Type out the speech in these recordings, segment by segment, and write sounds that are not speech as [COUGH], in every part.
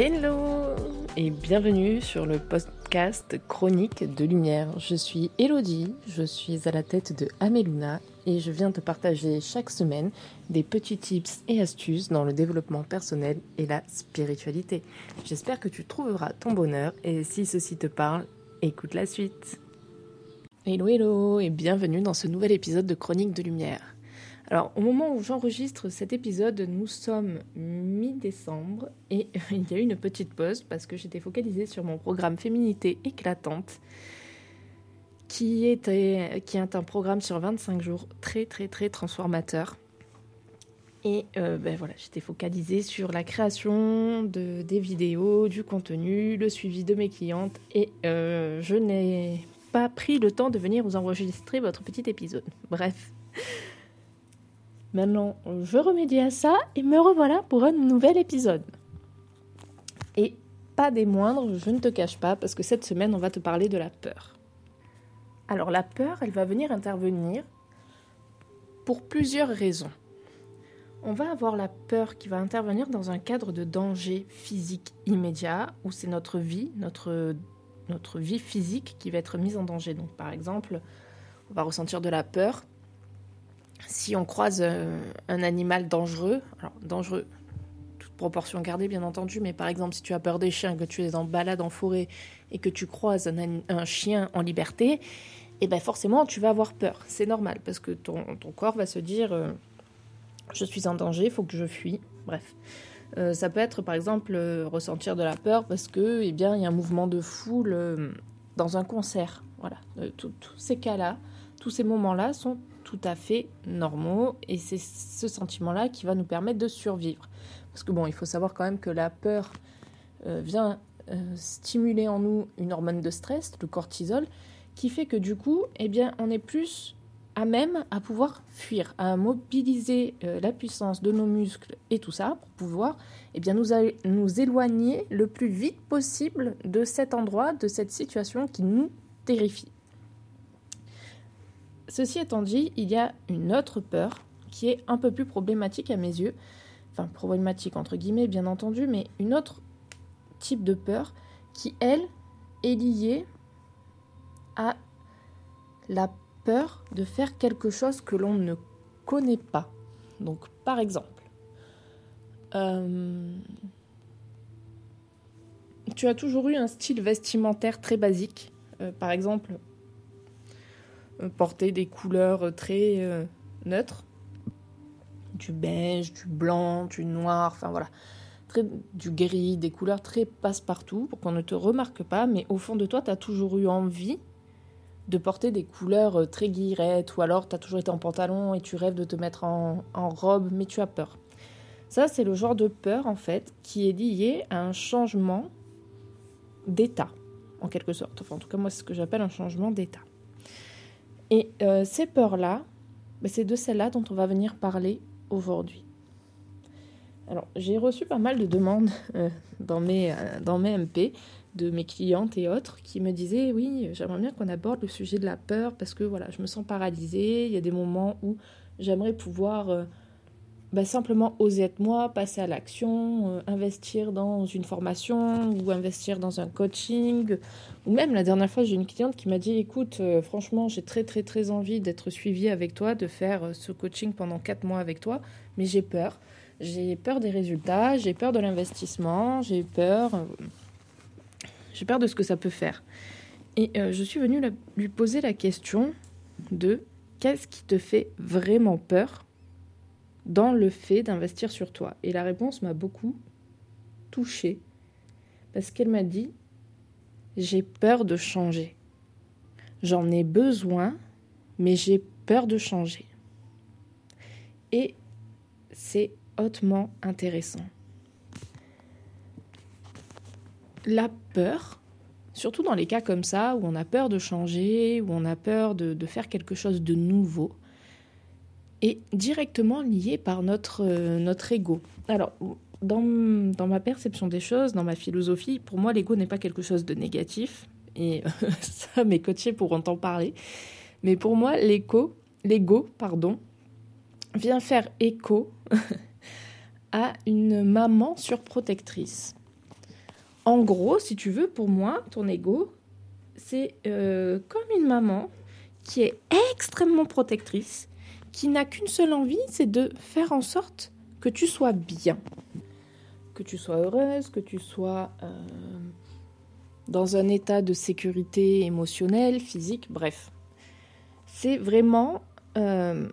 Hello et bienvenue sur le podcast Chronique de Lumière. Je suis Elodie, je suis à la tête de Ameluna et je viens te partager chaque semaine des petits tips et astuces dans le développement personnel et la spiritualité. J'espère que tu trouveras ton bonheur et si ceci te parle, écoute la suite. Hello hello et bienvenue dans ce nouvel épisode de Chronique de Lumière. Alors, au moment où j'enregistre cet épisode, nous sommes mi-décembre et [LAUGHS] il y a eu une petite pause parce que j'étais focalisée sur mon programme Féminité éclatante qui, était, est un programme sur 25 jours très très très transformateur. Et euh, ben voilà, j'étais focalisée sur la création de, des vidéos, du contenu, le suivi de mes clientes et euh, je n'ai pas pris le temps de venir vous enregistrer votre petit épisode. Bref. Maintenant, je remédie à ça et me revoilà pour un nouvel épisode. Et pas des moindres, je ne te cache pas, parce que cette semaine, on va te parler de la peur. Alors la peur, elle va venir intervenir pour plusieurs raisons. On va avoir la peur qui va intervenir dans un cadre de danger physique immédiat, où c'est notre vie, notre, notre vie physique qui va être mise en danger. Donc par exemple, on va ressentir de la peur si on croise euh, un animal dangereux, alors dangereux, toute proportion gardée bien entendu, mais par exemple si tu as peur des chiens, que tu es en balade en forêt et que tu croises un, chien en liberté, et eh ben forcément tu vas avoir peur. C'est normal parce que ton, corps va se dire euh, je suis en danger, il faut que je fuis. Bref. Euh, ça peut être par exemple ressentir de la peur parce que eh bien il y a un mouvement de foule dans un concert. Voilà. tous ces cas-là, tous ces moments-là sont tout à fait normaux et c'est ce sentiment-là qui va nous permettre de survivre. Parce que bon, il faut savoir quand même que la peur euh, vient euh, stimuler en nous une hormone de stress, le cortisol, qui fait que du coup, eh bien, on est plus à même à pouvoir fuir, à mobiliser euh, la puissance de nos muscles et tout ça pour pouvoir eh bien, nous, nous éloigner le plus vite possible de cet endroit, de cette situation qui nous terrifie. Ceci étant dit, il y a une autre peur qui est un peu plus problématique à mes yeux. Enfin, problématique entre guillemets, bien entendu, mais une autre type de peur qui, elle, est liée à la peur de faire quelque chose que l'on ne connaît pas. Donc, par exemple, euh, tu as toujours eu un style vestimentaire très basique. Euh, par exemple, porter des couleurs très euh, neutres. Du beige, du blanc, du noir, enfin voilà. Très, du gris, des couleurs très passe-partout pour qu'on ne te remarque pas, mais au fond de toi, tu as toujours eu envie de porter des couleurs euh, très guirettes, ou alors tu as toujours été en pantalon et tu rêves de te mettre en, en robe, mais tu as peur. Ça, c'est le genre de peur, en fait, qui est lié à un changement d'état, en quelque sorte. Enfin, en tout cas, moi, c'est ce que j'appelle un changement d'état. Et euh, ces peurs-là, ben, c'est de celles-là dont on va venir parler aujourd'hui. Alors, j'ai reçu pas mal de demandes [LAUGHS] euh, dans, mes, euh, dans mes MP de mes clientes et autres qui me disaient oui, j'aimerais bien qu'on aborde le sujet de la peur parce que voilà, je me sens paralysée. Il y a des moments où j'aimerais pouvoir bah, simplement oser être moi, passer à l'action, euh, investir dans une formation ou investir dans un coaching. Ou même la dernière fois, j'ai une cliente qui m'a dit écoute, euh, franchement, j'ai très très très envie d'être suivie avec toi, de faire euh, ce coaching pendant quatre mois avec toi, mais j'ai peur. J'ai peur des résultats, j'ai peur de l'investissement, j'ai peur, j'ai peur de ce que ça peut faire. Et je suis venue lui poser la question de qu'est-ce qui te fait vraiment peur? Dans le fait d'investir sur toi Et la réponse m'a beaucoup touchée parce qu'elle m'a dit j'ai peur de changer. J'en ai besoin, mais j'ai peur de changer. Et c'est hautement intéressant. La peur, surtout dans les cas comme ça, où on a peur de changer, où on a peur de, de faire quelque chose de nouveau, est directement lié par notre, euh, notre ego. Alors, dans, dans, ma perception des choses, dans ma philosophie, pour moi, l'ego n'est pas quelque chose de négatif. Et [LAUGHS] ça, mes coachés pourront en parler. Mais pour moi, l'ego, pardon, vient faire écho [LAUGHS] à une maman surprotectrice. En gros, si tu veux, pour moi, ton ego, c'est euh, comme une maman qui est extrêmement protectrice, qui n'a qu'une seule envie, c'est de faire en sorte que tu sois bien, que tu sois heureuse, que tu sois euh, dans un état de sécurité émotionnelle, physique, bref. C'est vraiment... Euh,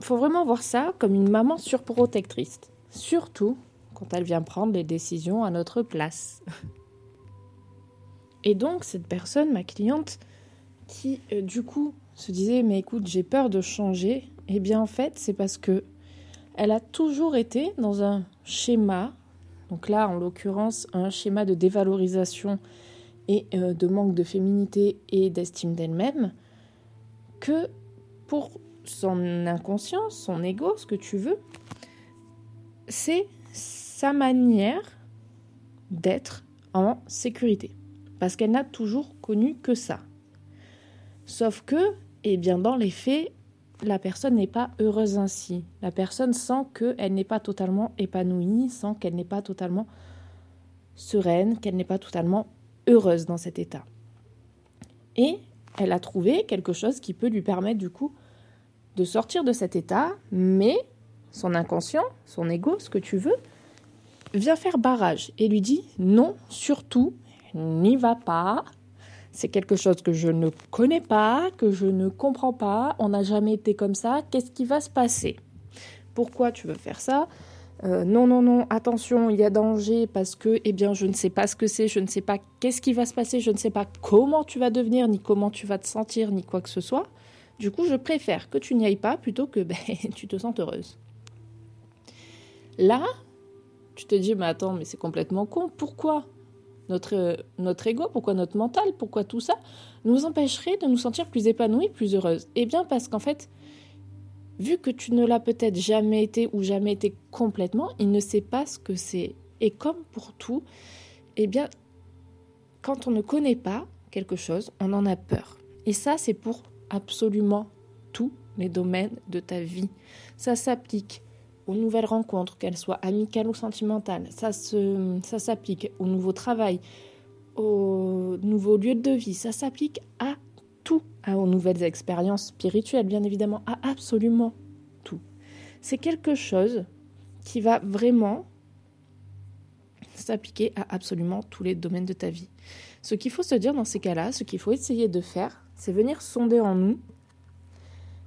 faut vraiment voir ça comme une maman surprotectrice, surtout quand elle vient prendre les décisions à notre place. Et donc cette personne, ma cliente, qui euh, du coup se disait mais écoute j'ai peur de changer, eh bien en fait c'est parce que elle a toujours été dans un schéma, donc là en l'occurrence un schéma de dévalorisation et euh, de manque de féminité et d'estime d'elle-même, que pour son inconscience, son ego, ce que tu veux, c'est sa manière d'être en sécurité. Parce qu'elle n'a toujours connu que ça. Sauf que, eh bien, dans les faits, la personne n'est pas heureuse ainsi. La personne sent qu'elle n'est pas totalement épanouie, sent qu'elle n'est pas totalement sereine, qu'elle n'est pas totalement heureuse dans cet état. Et elle a trouvé quelque chose qui peut lui permettre du coup de sortir de cet état, mais son inconscient, son ego, ce que tu veux, vient faire barrage et lui dit non, surtout, n'y va pas. C'est quelque chose que je ne connais pas, que je ne comprends pas. On n'a jamais été comme ça. Qu'est-ce qui va se passer? Pourquoi tu veux faire ça? Euh, non, non, non, attention, il y a danger parce que, eh bien, je ne sais pas ce que c'est, je ne sais pas qu'est-ce qui va se passer, je ne sais pas comment tu vas devenir, ni comment tu vas te sentir, ni quoi que ce soit. Du coup, je préfère que tu n'y ailles pas plutôt que [LAUGHS] ben, tu te sentes heureuse. Là, tu te dis, mais attends, mais c'est complètement con. Pourquoi? Notre, notre ego, pourquoi notre mental, pourquoi tout ça nous empêcherait de nous sentir plus épanouies, plus heureuses Eh bien, parce qu'en fait, vu que tu ne l'as peut-être jamais été ou jamais été complètement, il ne sait pas ce que c'est. Et comme pour tout, eh bien, quand on ne connaît pas quelque chose, on en a peur. Et ça, c'est pour absolument tous les domaines de ta vie. Ça s'applique aux nouvelles rencontres, qu'elles soient amicales ou sentimentales. Ça, se, ça s'applique au nouveau travail, aux nouveaux lieux de vie. Ça s'applique à tout, aux nouvelles expériences spirituelles, bien évidemment, à absolument tout. C'est quelque chose qui va vraiment s'appliquer à absolument tous les domaines de ta vie. Ce qu'il faut se dire dans ces cas-là, ce qu'il faut essayer de faire, c'est venir sonder en nous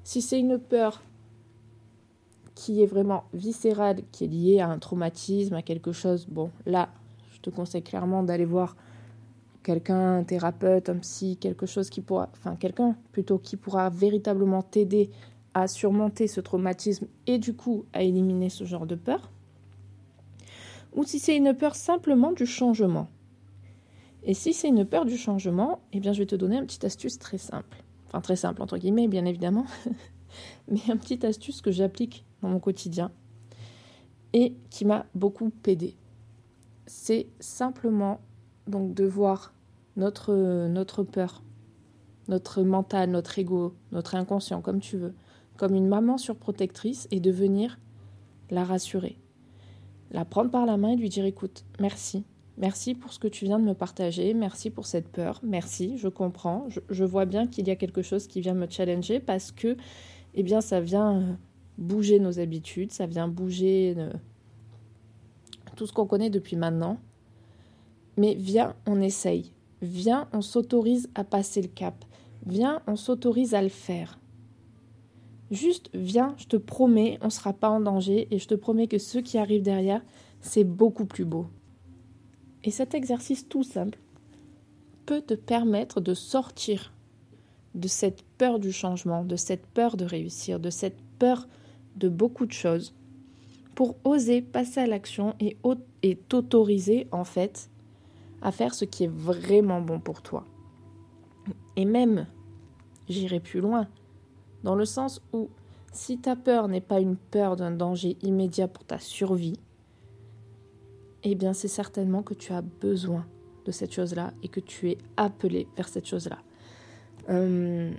si c'est une peur qui est vraiment viscérale, qui est liée à un traumatisme, à quelque chose, bon, là, je te conseille clairement d'aller voir quelqu'un, un thérapeute, un psy, quelque chose qui pourra, enfin quelqu'un plutôt qui pourra véritablement t'aider à surmonter ce traumatisme et du coup à éliminer ce genre de peur. Ou si c'est une peur simplement du changement. Et si c'est une peur du changement, eh bien je vais te donner une petite astuce très simple. Enfin très simple entre guillemets bien évidemment. [LAUGHS] Mais une petite astuce que j'applique dans mon quotidien et qui m'a beaucoup aidé. C'est simplement donc de voir notre, notre peur, notre mental, notre ego, notre inconscient, comme tu veux, comme une maman surprotectrice et de venir la rassurer. La prendre par la main et lui dire écoute, merci. Merci pour ce que tu viens de me partager, merci pour cette peur, merci, je comprends, je, je vois bien qu'il y a quelque chose qui vient me challenger parce que, eh bien, ça vient bouger nos habitudes, ça vient bouger euh, tout ce qu'on connaît depuis maintenant. Mais viens, on essaye. Viens, on s'autorise à passer le cap. Viens, on s'autorise à le faire. Juste viens, je te promets, on ne sera pas en danger et je te promets que ce qui arrive derrière, c'est beaucoup plus beau. Et cet exercice tout simple peut te permettre de sortir de cette peur du changement, de cette peur de réussir, de cette peur de beaucoup de choses pour oser passer à l'action et, et t'autoriser en fait à faire ce qui est vraiment bon pour toi. Et même, j'irai plus loin, dans le sens où si ta peur n'est pas une peur d'un danger immédiat pour ta survie, eh bien c'est certainement que tu as besoin de cette chose-là et que tu es appelé vers cette chose-là. Euh,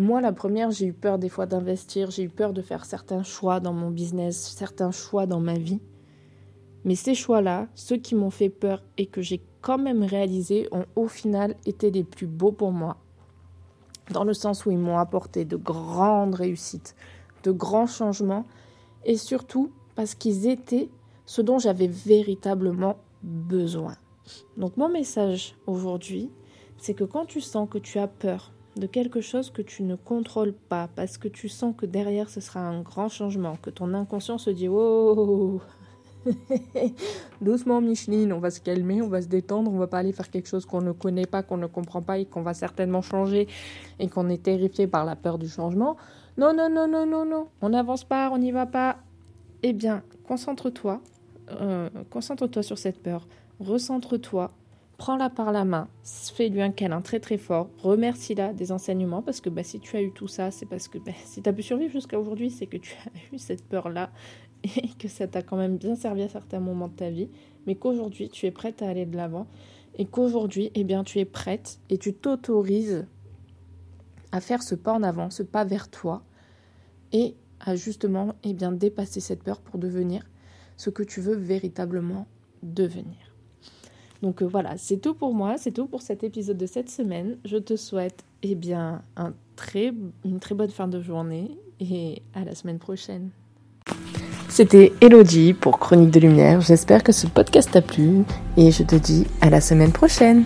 moi, la première, j'ai eu peur des fois d'investir, j'ai eu peur de faire certains choix dans mon business, certains choix dans ma vie. Mais ces choix-là, ceux qui m'ont fait peur et que j'ai quand même réalisé, ont au final été les plus beaux pour moi. Dans le sens où ils m'ont apporté de grandes réussites, de grands changements et surtout parce qu'ils étaient ce dont j'avais véritablement besoin. Donc mon message aujourd'hui, c'est que quand tu sens que tu as peur de quelque chose que tu ne contrôles pas, parce que tu sens que derrière ce sera un grand changement, que ton inconscient se dit oh [LAUGHS] doucement Micheline, on va se calmer, on va se détendre, on va pas aller faire quelque chose qu'on ne connaît pas, qu'on ne comprend pas et qu'on va certainement changer et qu'on est terrifié par la peur du changement. Non, non, non, non, non, non, on n'avance pas, on n'y va pas. Eh bien, concentre-toi, euh, concentre-toi sur cette peur, recentre-toi, prends-la par la main, fais-lui un câlin très très fort, remercie-la des enseignements parce que bah, si tu as eu tout ça, c'est parce que bah, si tu as pu survivre jusqu'à aujourd'hui, c'est que tu as [LAUGHS] eu cette peur-là [LAUGHS] et que ça t'a quand même bien servi à certains moments de ta vie, mais qu'aujourd'hui tu es prête à aller de l'avant et qu'aujourd'hui, eh bien, tu es prête et tu t'autorises à faire ce pas en avant, ce pas vers toi et à justement eh bien, dépasser cette peur pour devenir ce que tu veux véritablement devenir. Donc euh, voilà, c'est tout pour moi, c'est tout pour cet épisode de cette semaine. Je te souhaite eh bien une très bonne fin de journée et à la semaine prochaine. C'était Elodie pour Chronique de Lumière. J'espère que ce podcast t'a plu et je te dis à la semaine prochaine.